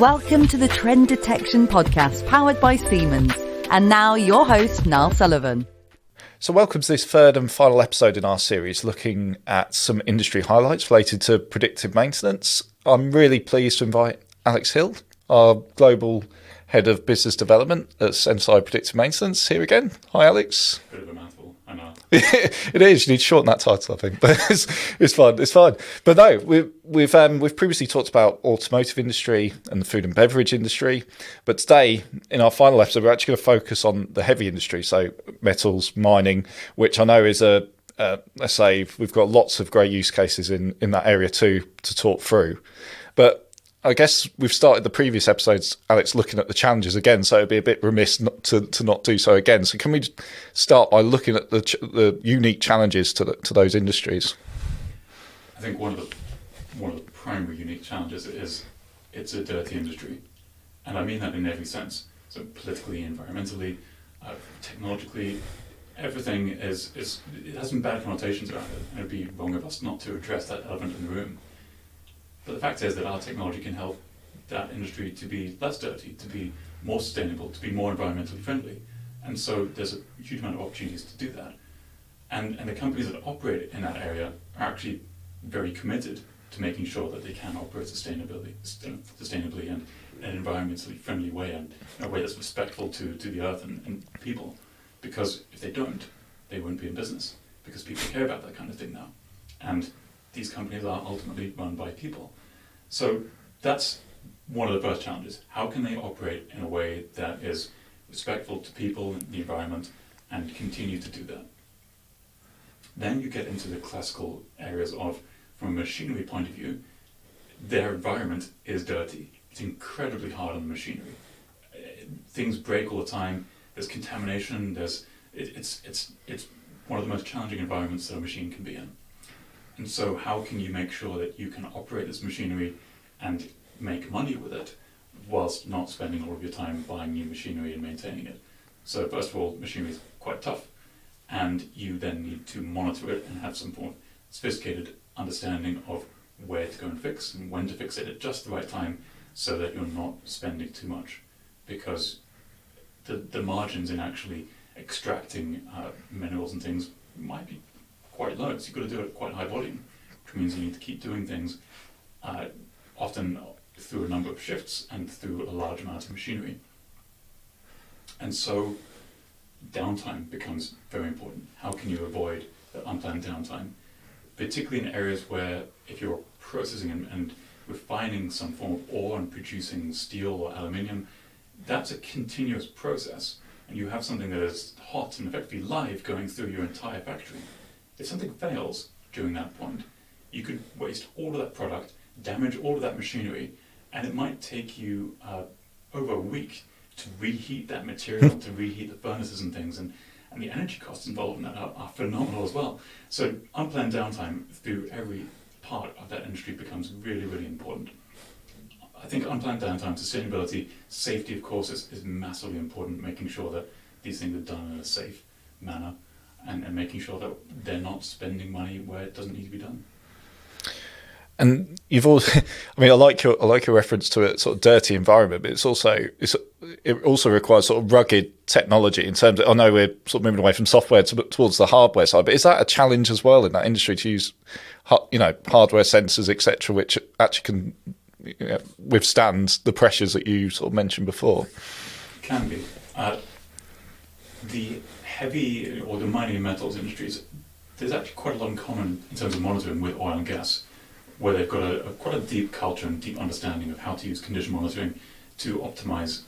Welcome to the Trend Detection Podcast powered by Siemens. And now your host, Niall Sullivan. So, welcome to this third and final episode in our series looking at some industry highlights related to predictive maintenance. I'm really pleased to invite Alex Hill, our global head of business development at Senseye Predictive Maintenance, here again. Hi, Alex. Bit of a mouthful, I know. it is. You need to shorten that title, I think, but it's, it's fine. It's fine. But no, we've we've um, we've previously talked about automotive industry and the food and beverage industry, but today in our final episode, we're actually going to focus on the heavy industry, so metals, mining, which I know is a uh, let's say we've got lots of great use cases in in that area too to talk through, but I guess we've started the previous episodes, Alex, looking at the challenges again, so it'd be a bit remiss not to, to not do so again. So can we start by looking at the ch- the unique challenges to the, to those industries? I think one of the one of the primary unique challenges is it's a dirty industry, and I mean that in every sense. So politically, environmentally, uh, technologically, everything is is it has some bad connotations around it, and it'd be wrong of us not to address that elephant in the room. But the fact is that our technology can help that industry to be less dirty, to be more sustainable, to be more environmentally friendly. And so there's a huge amount of opportunities to do that. And, and the companies that operate in that area are actually very committed to making sure that they can operate sustainably, sustainably and in an environmentally friendly way and in a way that's respectful to, to the earth and, and people. Because if they don't, they wouldn't be in business because people care about that kind of thing now. And these companies are ultimately run by people. So that's one of the first challenges. How can they operate in a way that is respectful to people and the environment and continue to do that? Then you get into the classical areas of, from a machinery point of view, their environment is dirty. It's incredibly hard on the machinery. Things break all the time. There's contamination. There's it, it's it's it's one of the most challenging environments that a machine can be in. And so, how can you make sure that you can operate this machinery and make money with it whilst not spending all of your time buying new machinery and maintaining it? So, first of all, machinery is quite tough, and you then need to monitor it and have some form of sophisticated understanding of where to go and fix and when to fix it at just the right time so that you're not spending too much. Because the, the margins in actually extracting uh, minerals and things might be quite low, so you've got to do it at quite high volume, which means you need to keep doing things uh, often through a number of shifts and through a large amount of machinery. And so downtime becomes very important. How can you avoid unplanned downtime? Particularly in areas where if you're processing and, and refining some form of ore and producing steel or aluminium, that's a continuous process. And you have something that is hot and effectively live going through your entire factory. If something fails during that point, you could waste all of that product, damage all of that machinery, and it might take you uh, over a week to reheat that material, to reheat the furnaces and things, and, and the energy costs involved in that are, are phenomenal as well. So unplanned downtime through every part of that industry becomes really, really important. I think unplanned downtime, sustainability, safety, of course, is, is massively important, making sure that these things are done in a safe manner and, and making sure that they're not spending money where it doesn't need to be done. And you've also, I mean, I like your I like your reference to a sort of dirty environment, but it's also it's it also requires sort of rugged technology in terms of. I know we're sort of moving away from software to, towards the hardware side, but is that a challenge as well in that industry to use, you know, hardware sensors, etc., which actually can you know, withstand the pressures that you sort of mentioned before? Can be. Uh, the heavy or the mining and metals industries, there's actually quite a lot in common in terms of monitoring with oil and gas, where they've got a, a quite a deep culture and deep understanding of how to use condition monitoring to optimize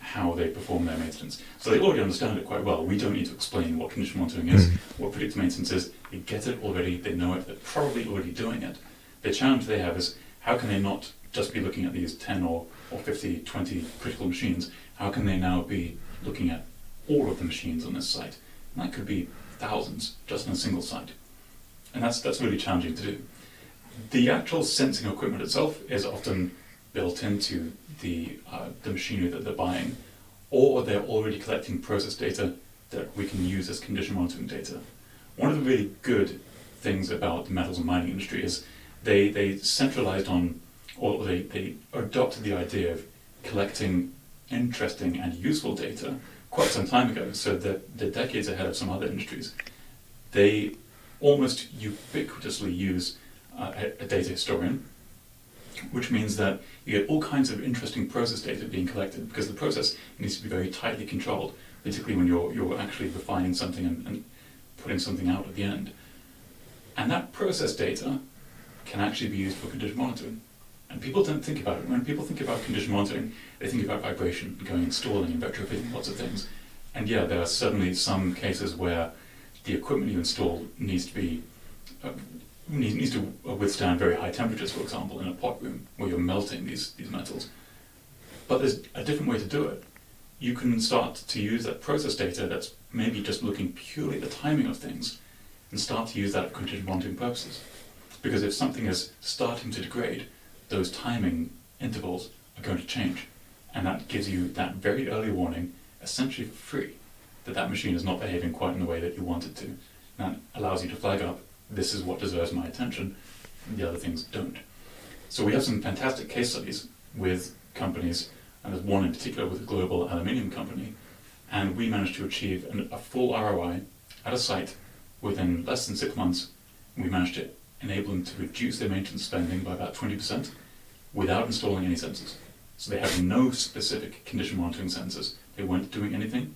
how they perform their maintenance. So they already understand it quite well. We don't need to explain what condition monitoring is, mm-hmm. what predictive maintenance is. They get it already, they know it, they're probably already doing it. The challenge they have is how can they not just be looking at these 10 or, or 50, 20 critical machines? How can they now be looking at all of the machines on this site. And that could be thousands just on a single site. And that's, that's really challenging to do. The actual sensing equipment itself is often built into the, uh, the machinery that they're buying, or they're already collecting process data that we can use as condition monitoring data. One of the really good things about the metals and mining industry is they, they centralized on or they, they adopted the idea of collecting interesting and useful data quite some time ago, so that they're decades ahead of some other industries. They almost ubiquitously use uh, a, a data historian, which means that you get all kinds of interesting process data being collected because the process needs to be very tightly controlled, particularly when you're, you're actually refining something and, and putting something out at the end. And that process data can actually be used for condition monitoring. And people don't think about it. When people think about condition monitoring, they think about vibration, going installing and retrofitting lots of things. And yeah, there are certainly some cases where the equipment you install needs to be uh, needs, needs to withstand very high temperatures, for example, in a pot room where you're melting these, these metals. But there's a different way to do it. You can start to use that process data that's maybe just looking purely at the timing of things and start to use that for condition monitoring purposes. Because if something is starting to degrade, those timing intervals are going to change. And that gives you that very early warning, essentially for free, that that machine is not behaving quite in the way that you want it to. And that allows you to flag up, this is what deserves my attention, the other things don't. So we have some fantastic case studies with companies, and there's one in particular with a global aluminium company, and we managed to achieve an, a full ROI at a site within less than six months. We managed to enable them to reduce their maintenance spending by about 20% without installing any sensors. So they have no specific condition monitoring sensors. They weren't doing anything,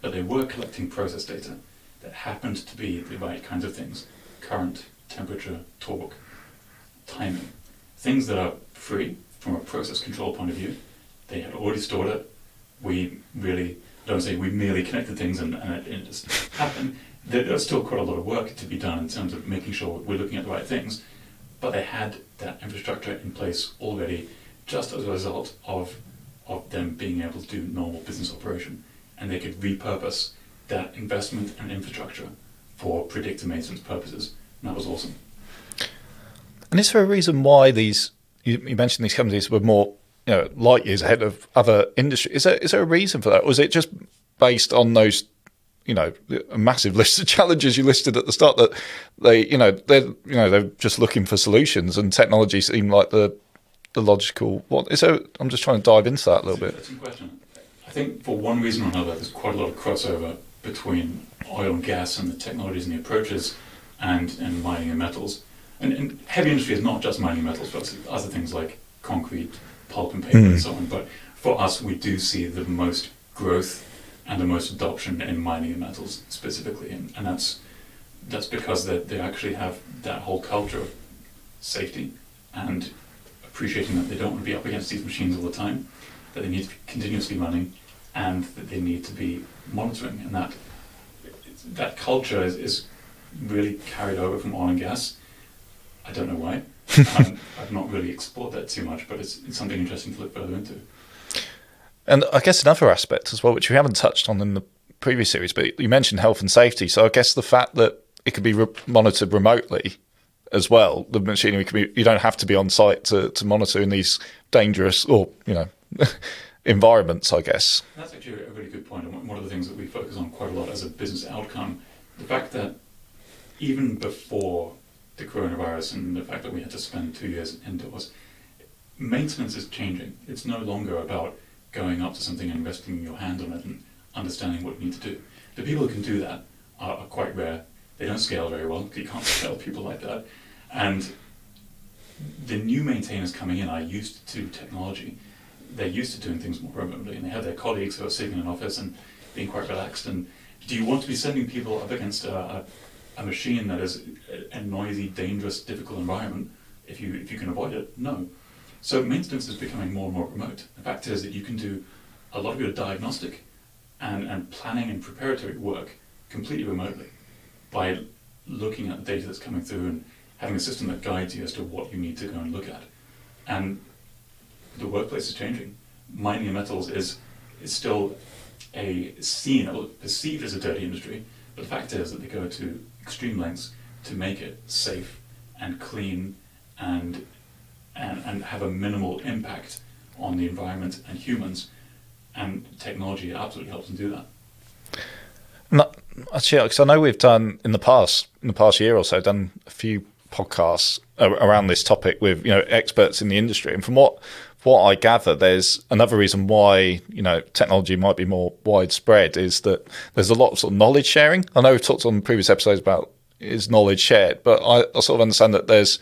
but they were collecting process data that happened to be the right kinds of things current, temperature, torque, timing. Things that are free from a process control point of view. They had already stored it. We really, don't say we merely connected things and, and it, it just happened there's still quite a lot of work to be done in terms of making sure we're looking at the right things, but they had that infrastructure in place already just as a result of, of them being able to do normal business operation. And they could repurpose that investment and infrastructure for predictive maintenance purposes. And that was awesome. And is there a reason why these, you, mentioned these companies were more you know, light years ahead of other industries? Is there, is there a reason for that? Or was it just based on those you know a massive list of challenges you listed at the start that they you know they're you know they're just looking for solutions and technology seemed like the the logical what is there I'm just trying to dive into that a little bit. That's a question. I think for one reason or another there's quite a lot of crossover between oil and gas and the technologies and the approaches and, and mining and metals. And, and heavy industry is not just mining metals, but other things like concrete, pulp and paper mm. and so on. But for us we do see the most growth and the most adoption in mining and metals specifically, and, and that's that's because they, they actually have that whole culture of safety and appreciating that they don't want to be up against these machines all the time, that they need to be continuously running, and that they need to be monitoring, and that that culture is, is really carried over from oil and gas. I don't know why. um, I've not really explored that too much, but it's, it's something interesting to look further into. And I guess another aspect as well, which we haven't touched on in the previous series, but you mentioned health and safety. So I guess the fact that it could be re- monitored remotely as well, the machinery can be, you don't have to be on site to, to monitor in these dangerous or, you know, environments, I guess. That's actually a really good point. And one of the things that we focus on quite a lot as a business outcome, the fact that even before the coronavirus and the fact that we had to spend two years indoors, maintenance is changing. It's no longer about going up to something and resting your hand on it and understanding what you need to do. The people who can do that are, are quite rare. They don't scale very well. You can't scale people like that. And the new maintainers coming in are used to technology. They're used to doing things more remotely, and they have their colleagues who are sitting in an office and being quite relaxed. And do you want to be sending people up against a, a, a machine that is a, a noisy, dangerous, difficult environment if you if you can avoid it? No. So maintenance is becoming more and more remote. The fact is that you can do a lot of your diagnostic and, and planning and preparatory work completely remotely by looking at the data that's coming through and having a system that guides you as to what you need to go and look at. And the workplace is changing. Mining and metals is, is still a seen perceived as a dirty industry, but the fact is that they go to extreme lengths to make it safe and clean and and, and have a minimal impact on the environment and humans. And technology absolutely helps them do that. actually, because I know we've done in the past, in the past year or so, done a few podcasts around this topic with you know experts in the industry, and from what what I gather, there's another reason why you know technology might be more widespread is that there's a lot of sort of knowledge sharing. I know we've talked on previous episodes about is knowledge shared, but I, I sort of understand that there's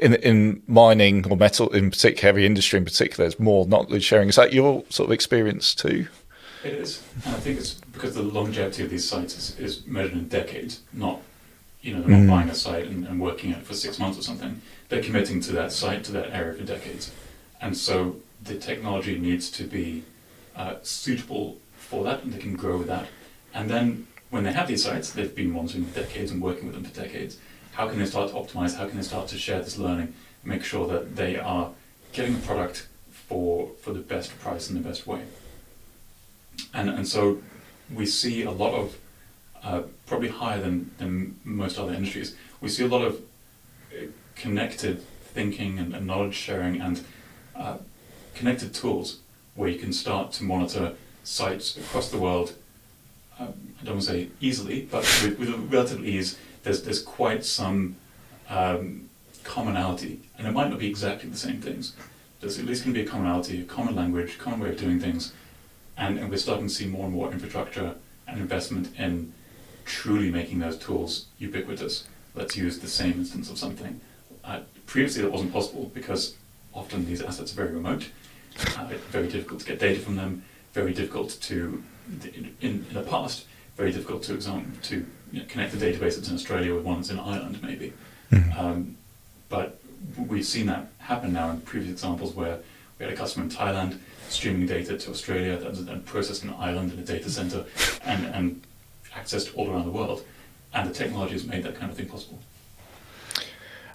in in mining or metal in particular, heavy industry in particular, there's more knowledge sharing. Is that your sort of experience too? It is, and I think it's because the longevity of these sites is, is measured in decades, not you know they're not mm. buying a site and, and working it for six months or something. They're committing to that site to that area for decades, and so the technology needs to be uh, suitable for that, and they can grow with that. And then when they have these sites, they've been monitoring for decades and working with them for decades how can they start to optimize? How can they start to share this learning? Make sure that they are getting a product for for the best price and the best way. And and so we see a lot of uh, probably higher than, than most other industries. We see a lot of uh, connected thinking and, and knowledge sharing and uh, connected tools where you can start to monitor sites across the world. Um, I don't want to say easily, but with, with relative ease there's there's quite some um, commonality, and it might not be exactly the same things. There's at least going to be a commonality, a common language, common way of doing things, and, and we're starting to see more and more infrastructure and investment in truly making those tools ubiquitous. Let's use the same instance of something. Uh, previously, that wasn't possible because often these assets are very remote, uh, very difficult to get data from them, very difficult to, in, in the past, very difficult to exam- to you know, connect a database that's in Australia with one that's in Ireland, maybe. Mm-hmm. Um, but we've seen that happen now in previous examples where we had a customer in Thailand streaming data to Australia that was then processed in Ireland in a data center and, and accessed all around the world. And the technology has made that kind of thing possible.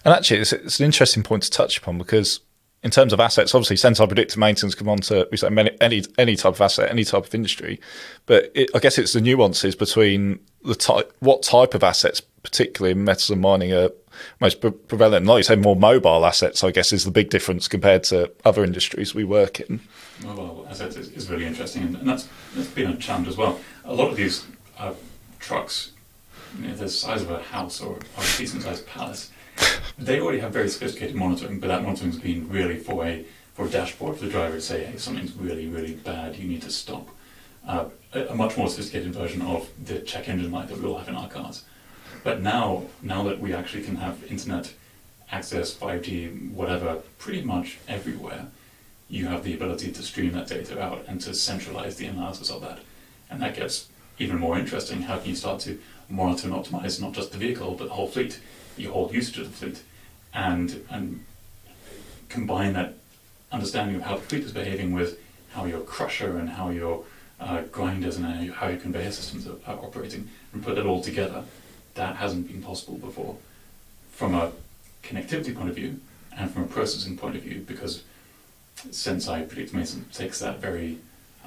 And actually, it's, it's an interesting point to touch upon because in terms of assets, obviously Senseye predictive maintenance come on to we say any any type of asset, any type of industry, but it, I guess it's the nuances between the type, what type of assets, particularly in metals and mining, are most pre- prevalent. Like you say, more mobile assets, I guess, is the big difference compared to other industries we work in. Mobile assets is, is really interesting, and, and, that's that's been a challenge as well. A lot of these uh, trucks, you know, the size of a house or, or a decent sized palace they already have very sophisticated monitoring, but that monitoring has been really for a for a dashboard for the driver to say, hey, something's really, really bad, you need to stop. Uh, a, a, much more sophisticated version of the check engine light that we all have in our cars. But now, now that we actually can have internet access, 5G, whatever, pretty much everywhere, you have the ability to stream that data out and to centralize the analysis of that. And that gets even more interesting. How can you start to monitor and optimize not just the vehicle, but the whole fleet? Your whole usage of the fleet and and combine that understanding of how the fleet is behaving with how your crusher and how your uh, grinders and how your conveyor systems are, are, operating and put that all together. That hasn't been possible before from a connectivity point of view and from a processing point of view because Senseye Predictive Maintenance takes that very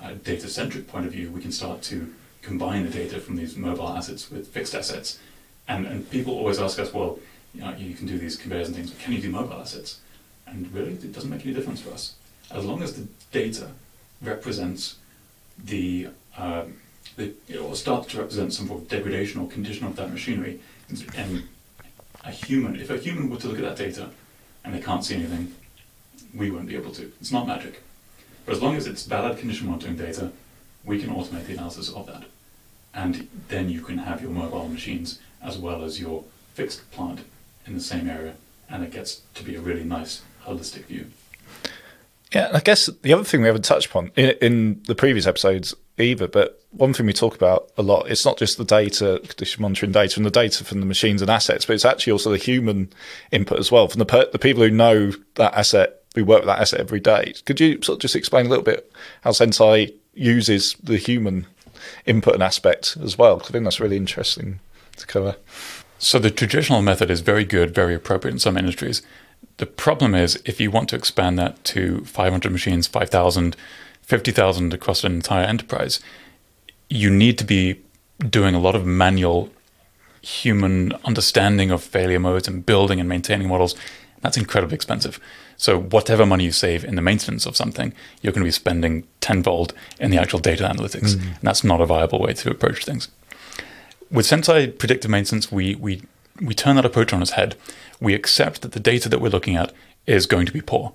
uh, data centric point of view. We can start to combine the data from these mobile assets with fixed assets and, and people always ask us, well, you, know, you can do these conveyors and things, but can you do mobile assets? And really, it doesn't make any difference for us. As long as the data represents the, um, the or starts to represent some sort of degradation or condition of that machinery, and a human, if a human were to look at that data and they can't see anything, we won't be able to. It's not magic. But as long as it's valid condition monitoring data, we can automate the analysis of that. And then you can have your mobile machines as well as your fixed plant in the same area, and it gets to be a really nice holistic view. Yeah, I guess the other thing we haven't touched upon in, in, the previous episodes either, but one thing we talk about a lot, it's not just the data, condition monitoring data and the data from the machines and assets, but it's actually also the human input as well from the, per, the people who know that asset, who work with that asset every day. Could you sort of just explain a little bit how Senseye uses the human input and aspect as well? Because I think that's really interesting to cover. So the traditional method is very good, very appropriate in some industries. The problem is if you want to expand that to 500 machines, 5,000, 50,000 across an entire enterprise, you need to be doing a lot of manual human understanding of failure modes and building and maintaining models. That's incredibly expensive. So whatever money you save in the maintenance of something, you're going to be spending tenfold in the actual data analytics. Mm-hmm. And that's not a viable way to approach things with Senseye predictive maintenance, we we we turn that approach on its head. We accept that the data that we're looking at is going to be poor.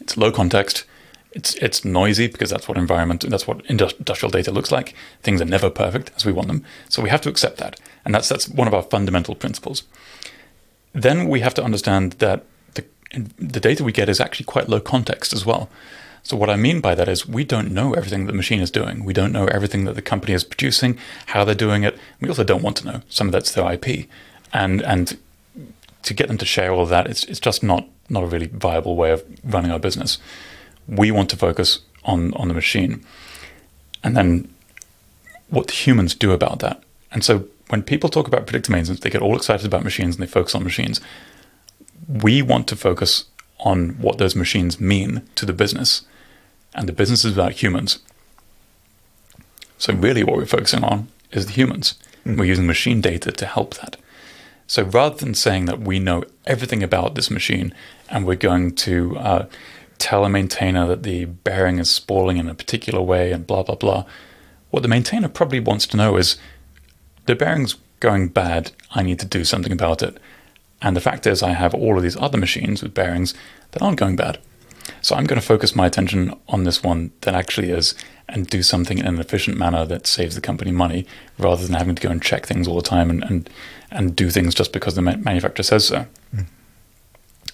It's low context. It's it's noisy because that's what environment that's what industrial data looks like. Things are never perfect as we want them. So we have to accept that, and that's that's one of our fundamental principles. Then we have to understand that the the data we get is actually quite low context as well. So what I mean by that is we don't know everything that the machine is doing. We don't know everything that the company is producing, how they're doing it. We also don't want to know. Some of that's their IP, and and to get them to share all of that, it's it's just not not a really viable way of running our business. We want to focus on on the machine, and then what the humans do about that. And so when people talk about predictive maintenance, they get all excited about machines and they focus on machines. We want to focus on what those machines mean to the business, and the business is about humans. So really, what we're focusing on is the humans. Mm. We're using machine data to help that. So rather than saying that we know everything about this machine and we're going to uh, tell a maintainer that the bearing is spalling in a particular way and blah, blah, blah, what the maintainer probably wants to know is the bearing's going bad, I need to do something about it. And the fact is, I have all of these other machines with bearings that aren't going bad. So I'm going to focus my attention on this one that actually is and do something in an efficient manner that saves the company money rather than having to go and check things all the time and, and, and do things just because the manufacturer says so. Mm.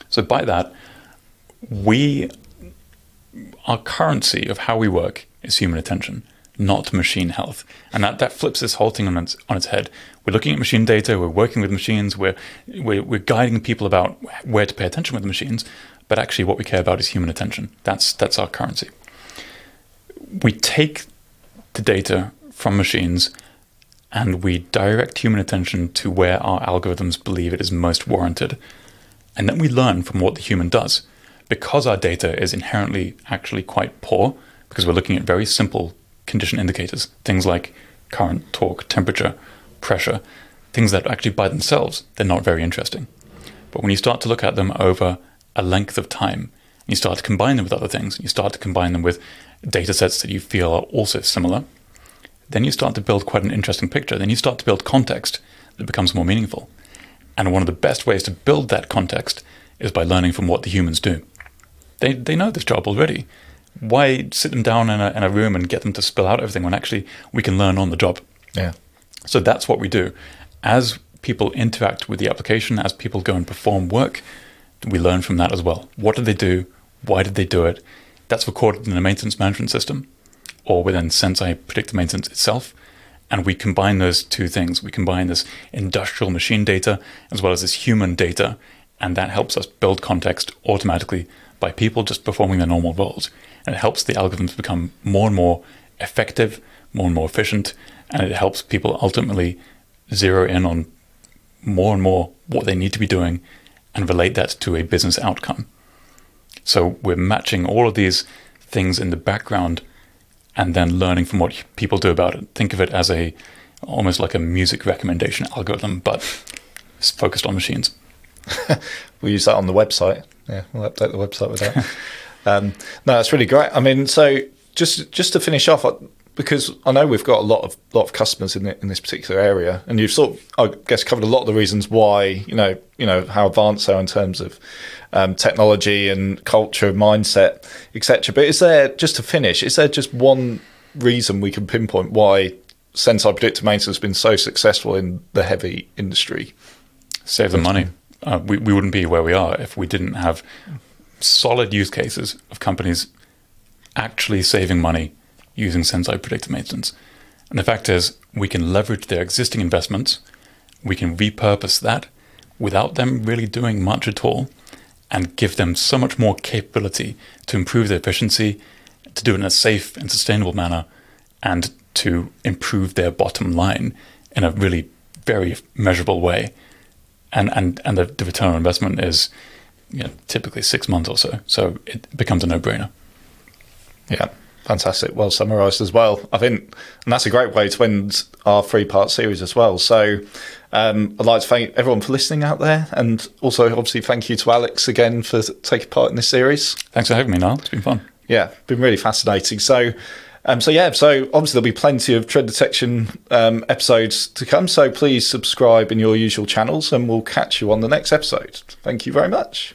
So, by that, we, our currency of how we work is human attention, not machine health. And that, that flips this whole thing on its, on its head. We're looking at machine data, we're working with machines, we're, we're, we're guiding people about where to pay attention with the machines, but actually what we care about is human attention. That's, that's our currency we take the data from machines and we direct human attention to where our algorithms believe it is most warranted. And then we learn from what the human does. Because our data is inherently actually quite poor, because we're looking at very simple condition indicators, things like current, torque, temperature, pressure, things that actually by themselves, they're not very interesting. But when you start to look at them over a length of time, you start to combine them with other things, you start to combine them with data sets that you feel are also similar, then you start to build quite an interesting picture. Then you start to build context that becomes more meaningful. And one of the best ways to build that context is by learning from what the humans do. They, they know this job already. Why sit them down in a, in a room and get them to spill out everything when actually we can learn on the job? Yeah. So that's what we do. As people interact with the application, as people go and perform work, we learn from that as well. What did they do? Why did they do it? That's recorded in the maintenance management system or within Senseye predictive maintenance itself. And we combine those two things. We combine this industrial machine data as well as this human data. And that helps us build context automatically by people just performing their normal roles. And it helps the algorithms become more and more effective, more and more efficient. And it helps people ultimately zero in on more and more what they need to be doing and relate that to a business outcome. So we're matching all of these things in the background and then learning from what people do about it. Think of it as a almost like a music recommendation algorithm, but it's focused on machines. we use that on the website. Yeah, we'll update the website with that. um, no, that's really great. I mean, so just just to finish off, because I know we've got a lot of lot of customers in the, in this particular area, and you've sort of, I guess, covered a lot of the reasons why you know you know how advanced they are in terms of um, technology and culture, mindset, etc. But is there just to finish? Is there just one reason we can pinpoint why Senseye Predictive Maintenance has been so successful in the heavy industry? Save the money. Uh, we we wouldn't be where we are if we didn't have solid use cases of companies actually saving money using Senseye predictive maintenance. And the fact is, we can leverage their existing investments, we can repurpose that without them really doing much at all, and give them so much more capability to improve their efficiency, to do it in a safe and sustainable manner, and to improve their bottom line in a really very measurable way. And and and the, the return on investment is you know, typically six months or so. So it becomes a no brainer. Yeah. Fantastic. Well summarised as well. I think, and that's a great way to end our three part series as well. So, um, I'd like to thank everyone for listening out there, and also obviously thank you to Alex again for taking part in this series. Thanks for having me, Niall. It's been fun. Yeah, been really fascinating. So, Um, so yeah, so obviously there'll be plenty of trend detection um, episodes to come. So please subscribe in your usual channels, and we'll catch you on the next episode. Thank you very much.